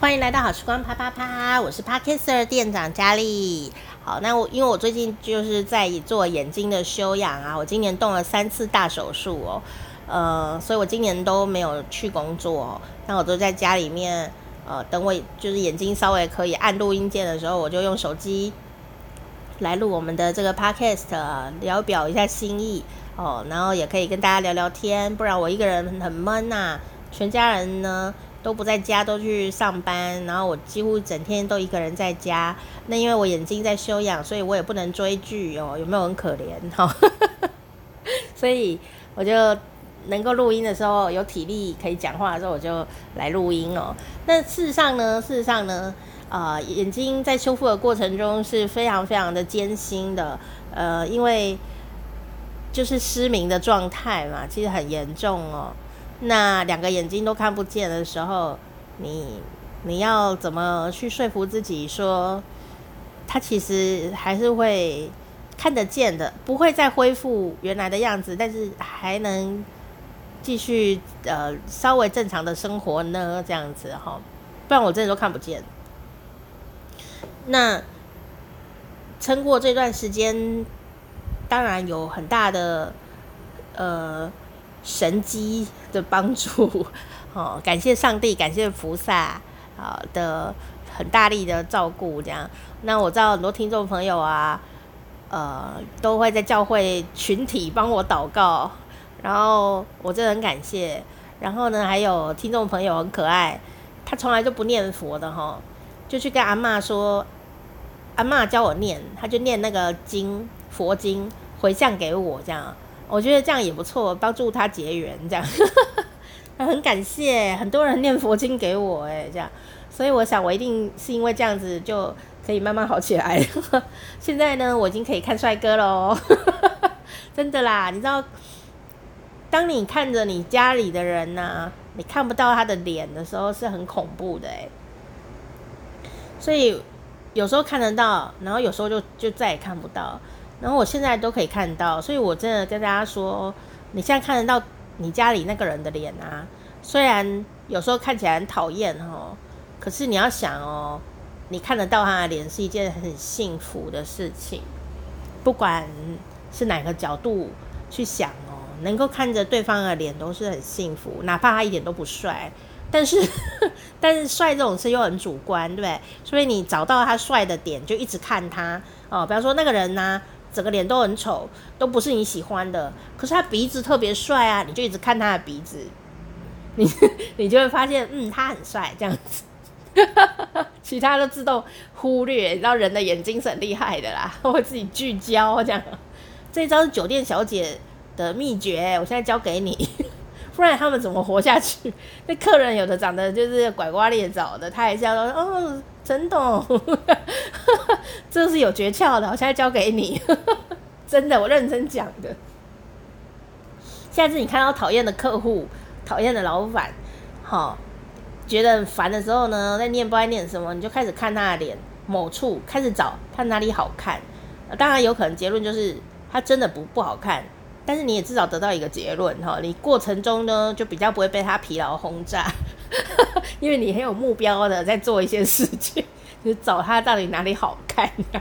欢迎来到好时光啪啪啪，我是 Podcaster 店长佳丽。好，那我因为我最近就是在做眼睛的修养啊，我今年动了三次大手术哦，呃，所以我今年都没有去工作哦，那我都在家里面，呃，等我就是眼睛稍微可以按录音键的时候，我就用手机来录我们的这个 Podcast，聊表一下心意哦，然后也可以跟大家聊聊天，不然我一个人很闷呐，全家人呢，都不在家，都去上班，然后我几乎整天都一个人在家。那因为我眼睛在休养，所以我也不能追剧哦，有没有很可怜哈？所以我就能够录音的时候，有体力可以讲话的时候，我就来录音哦。那事实上呢，事实上呢，呃，眼睛在修复的过程中是非常非常的艰辛的，呃，因为就是失明的状态嘛，其实很严重哦。那两个眼睛都看不见的时候，你你要怎么去说服自己说，他其实还是会看得见的，不会再恢复原来的样子，但是还能继续呃稍微正常的生活呢？这样子哈，不然我真的都看不见。那撑过这段时间，当然有很大的呃。神机的帮助，哦，感谢上帝，感谢菩萨，啊的很大力的照顾，这样。那我知道很多听众朋友啊，呃，都会在教会群体帮我祷告，然后我真的很感谢。然后呢，还有听众朋友很可爱，他从来就不念佛的哈，就去跟阿嬷说，阿嬷教我念，他就念那个经，佛经回向给我这样。我觉得这样也不错，帮助他结缘，这样，很感谢很多人念佛经给我，哎，这样，所以我想我一定是因为这样子就可以慢慢好起来。现在呢，我已经可以看帅哥喽，真的啦，你知道，当你看着你家里的人呐，你看不到他的脸的时候，是很恐怖的，哎，所以有时候看得到，然后有时候就就再也看不到。然后我现在都可以看到，所以我真的跟大家说，你现在看得到你家里那个人的脸啊，虽然有时候看起来很讨厌哦，可是你要想哦，你看得到他的脸是一件很幸福的事情，不管是哪个角度去想哦，能够看着对方的脸都是很幸福，哪怕他一点都不帅，但是 但是帅这种事又很主观，对不对？所以你找到他帅的点，就一直看他哦，比方说那个人呢、整个脸都很丑，都不是你喜欢的。可是他鼻子特别帅啊，你就一直看他的鼻子，你你就会发现，嗯，他很帅这样子。其他都自动忽略，你知道人的眼睛是很厉害的啦，会自己聚焦这样。这一招是酒店小姐的秘诀，我现在教给你，不然他们怎么活下去？那客人有的长得就是拐瓜裂枣的，他还是要说，哦。陈董，这是有诀窍的，我现在教给你，真的，我认真讲的。下次你看到讨厌的客户、讨厌的老板，好，觉得烦的时候呢，在念不爱念什么，你就开始看他的脸，某处开始找他哪里好看。当然有可能结论就是他真的不不好看，但是你也至少得到一个结论哈，你过程中呢就比较不会被他疲劳轰炸。因为你很有目标的在做一些事情，就找他到底哪里好看啊。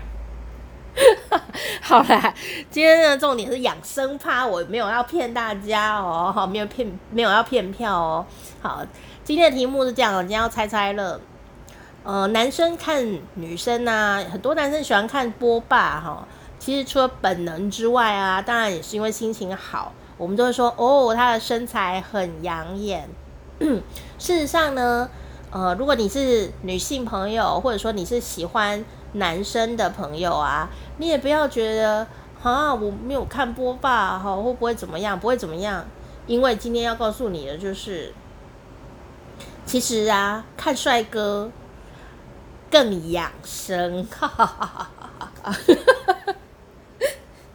好啦，今天的重点是养生趴，我没有要骗大家哦，好，没有骗，没有要骗票哦。好，今天的题目是这样，我今天要猜猜了。呃，男生看女生啊，很多男生喜欢看波霸哈。其实除了本能之外啊，当然也是因为心情好，我们都会说哦，他的身材很养眼。事实上呢，呃，如果你是女性朋友，或者说你是喜欢男生的朋友啊，你也不要觉得啊，我没有看波霸哈，会不会怎么样？不会怎么样，因为今天要告诉你的就是，其实啊，看帅哥更养生。哈哈哈哈哈！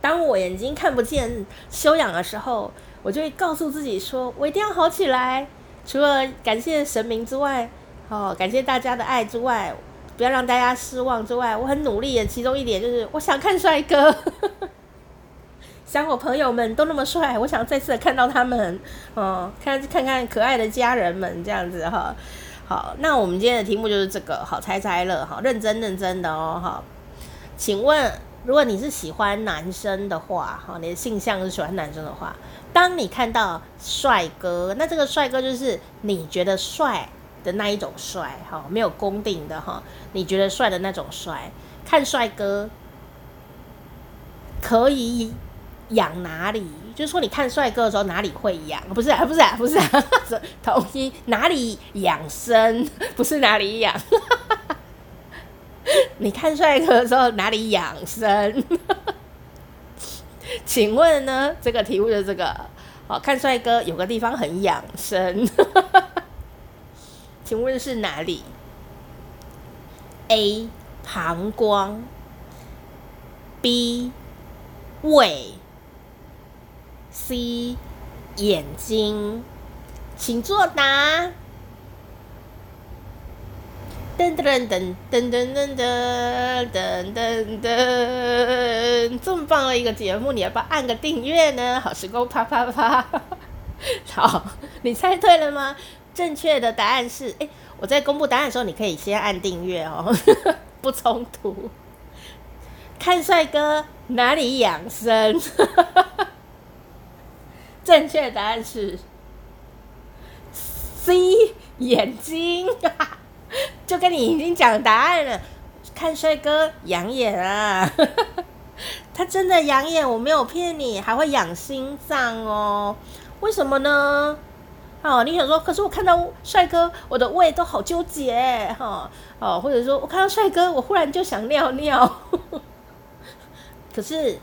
当我眼睛看不见、修养的时候，我就会告诉自己说，我一定要好起来。除了感谢神明之外，哦，感谢大家的爱之外，不要让大家失望之外，我很努力的。其中一点就是，我想看帅哥，想我朋友们都那么帅，我想再次的看到他们，哦，看看看可爱的家人们这样子哈。好，那我们今天的题目就是这个，好，猜猜乐，好，认真认真的哦，好，请问，如果你是喜欢男生的话，哈，你的性向是喜欢男生的话，当你看到帅哥，那这个帅哥就是你觉得帅的那一种帅，哈，没有公定的哈，你觉得帅的那种帅，看帅哥可以养哪里？就是说，你看帅哥的时候哪里会痒？不是啊，不是啊，不是啊，同一哪里养生？不是哪里痒？你看帅哥的时候哪里养生？请问呢？这个题目就这个。好，看帅哥有个地方很养生，请问是哪里？A. 膀胱 B. 胃 C. 眼睛，请作答。噔噔噔噔噔噔噔噔噔噔，这么棒的一个节目，你要不要按个订阅呢？好时光啪啪啪，好，你猜对了吗？正确的答案是，哎，我在公布答案的时候，你可以先按订阅哦，不冲突。看帅哥哪里养生？正确答案是 C 眼睛。就跟你已经讲答案了，看帅哥养眼啊，他真的养眼，我没有骗你，还会养心脏哦。为什么呢？哦，你想说，可是我看到帅哥，我的胃都好纠结哈。哦，或者说我看到帅哥，我忽然就想尿尿。可是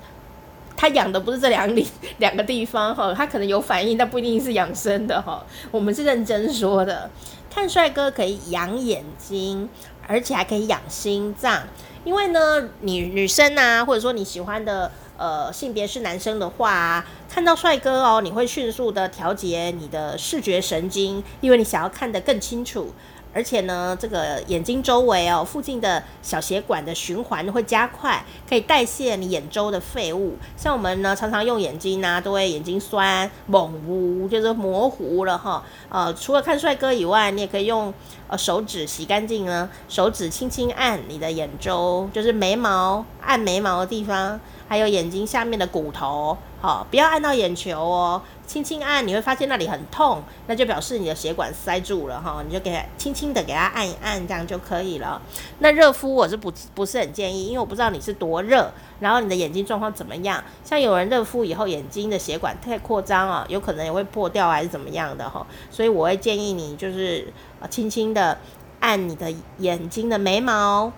他养的不是这两里 两个地方哈，他可能有反应，但不一定是养生的哈。我们是认真说的。看帅哥可以养眼睛，而且还可以养心脏。因为呢，你女生啊，或者说你喜欢的呃性别是男生的话，看到帅哥哦，你会迅速的调节你的视觉神经，因为你想要看得更清楚。而且呢，这个眼睛周围哦，附近的小血管的循环会加快，可以代谢你眼周的废物。像我们呢，常常用眼睛呢，都会眼睛酸、模糊，就是模糊了哈。呃，除了看帅哥以外，你也可以用呃手指洗干净呢，手指轻轻按你的眼周，就是眉毛，按眉毛的地方，还有眼睛下面的骨头，好，不要按到眼球哦。轻轻按，你会发现那里很痛，那就表示你的血管塞住了哈，你就给它轻轻的给它按一按，这样就可以了。那热敷我是不不是很建议，因为我不知道你是多热，然后你的眼睛状况怎么样。像有人热敷以后眼睛的血管太扩张啊，有可能也会破掉还是怎么样的哈，所以我会建议你就是轻轻的按你的眼睛的眉毛，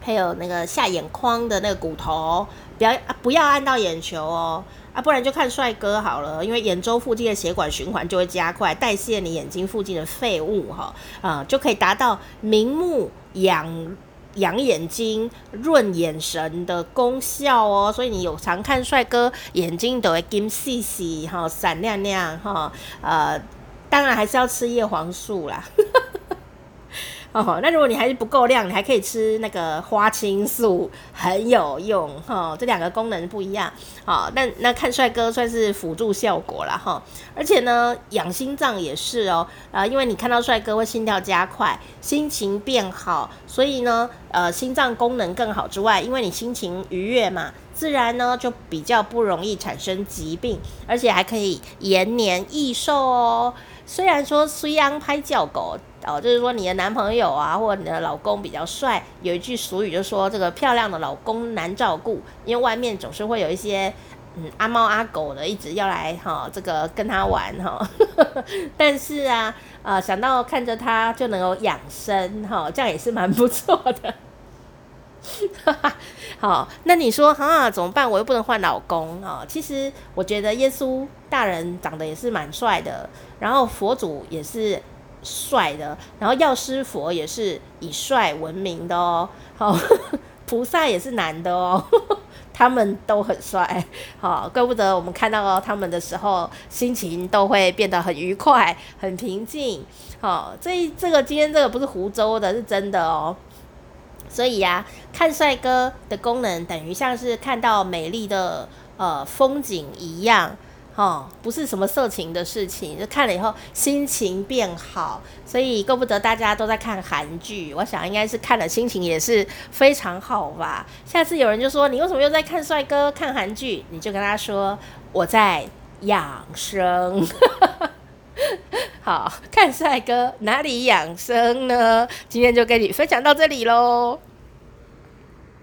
配有那个下眼眶的那个骨头，不要不要按到眼球哦。啊，不然就看帅哥好了，因为眼周附近的血管循环就会加快，代谢你眼睛附近的废物哈，啊，就可以达到明目养养眼睛、润眼神的功效哦。所以你有常看帅哥，眼睛都会金细细哈，闪亮亮哈，呃，当然还是要吃叶黄素啦。哦，那如果你还是不够亮，你还可以吃那个花青素，很有用哈、这两个功能不一样，好、那那看帅哥算是辅助效果了。哈、而且呢，养心脏也是哦，啊、因为你看到帅哥会心跳加快，心情变好，所以呢，呃，心脏功能更好之外，因为你心情愉悦嘛，自然呢就比较不容易产生疾病，而且还可以延年益寿哦。虽然说虽然拍叫狗哦，就是说你的男朋友啊，或者你的老公比较帅，有一句俗语就说这个漂亮的老公难照顾，因为外面总是会有一些嗯阿猫阿狗的一直要来哈、哦、这个跟他玩哈，哦、但是啊呃想到看着他就能够养生哈、哦，这样也是蛮不错的。好，那你说啊怎么办？我又不能换老公啊、其实我觉得耶稣大人长得也是蛮帅的，然后佛祖也是帅的，然后药师佛也是以帅闻名的哦。好，菩萨也是男的哦，他们都很帅。好，怪不得我们看到他们的时候，心情都会变得很愉快、很平静。好，这这个今天这个不是胡诌的，是真的哦。所以呀、看帅哥的功能等于像是看到美丽的呃风景一样，哦，不是什么色情的事情，就看了以后心情变好，所以怪不得大家都在看韩剧。我想应该是看了心情也是非常好吧。下次有人就说，你为什么又在看帅哥看韩剧？你就跟他说我在养生。好，看帅哥哪里养生呢？今天就跟你分享到这里喽。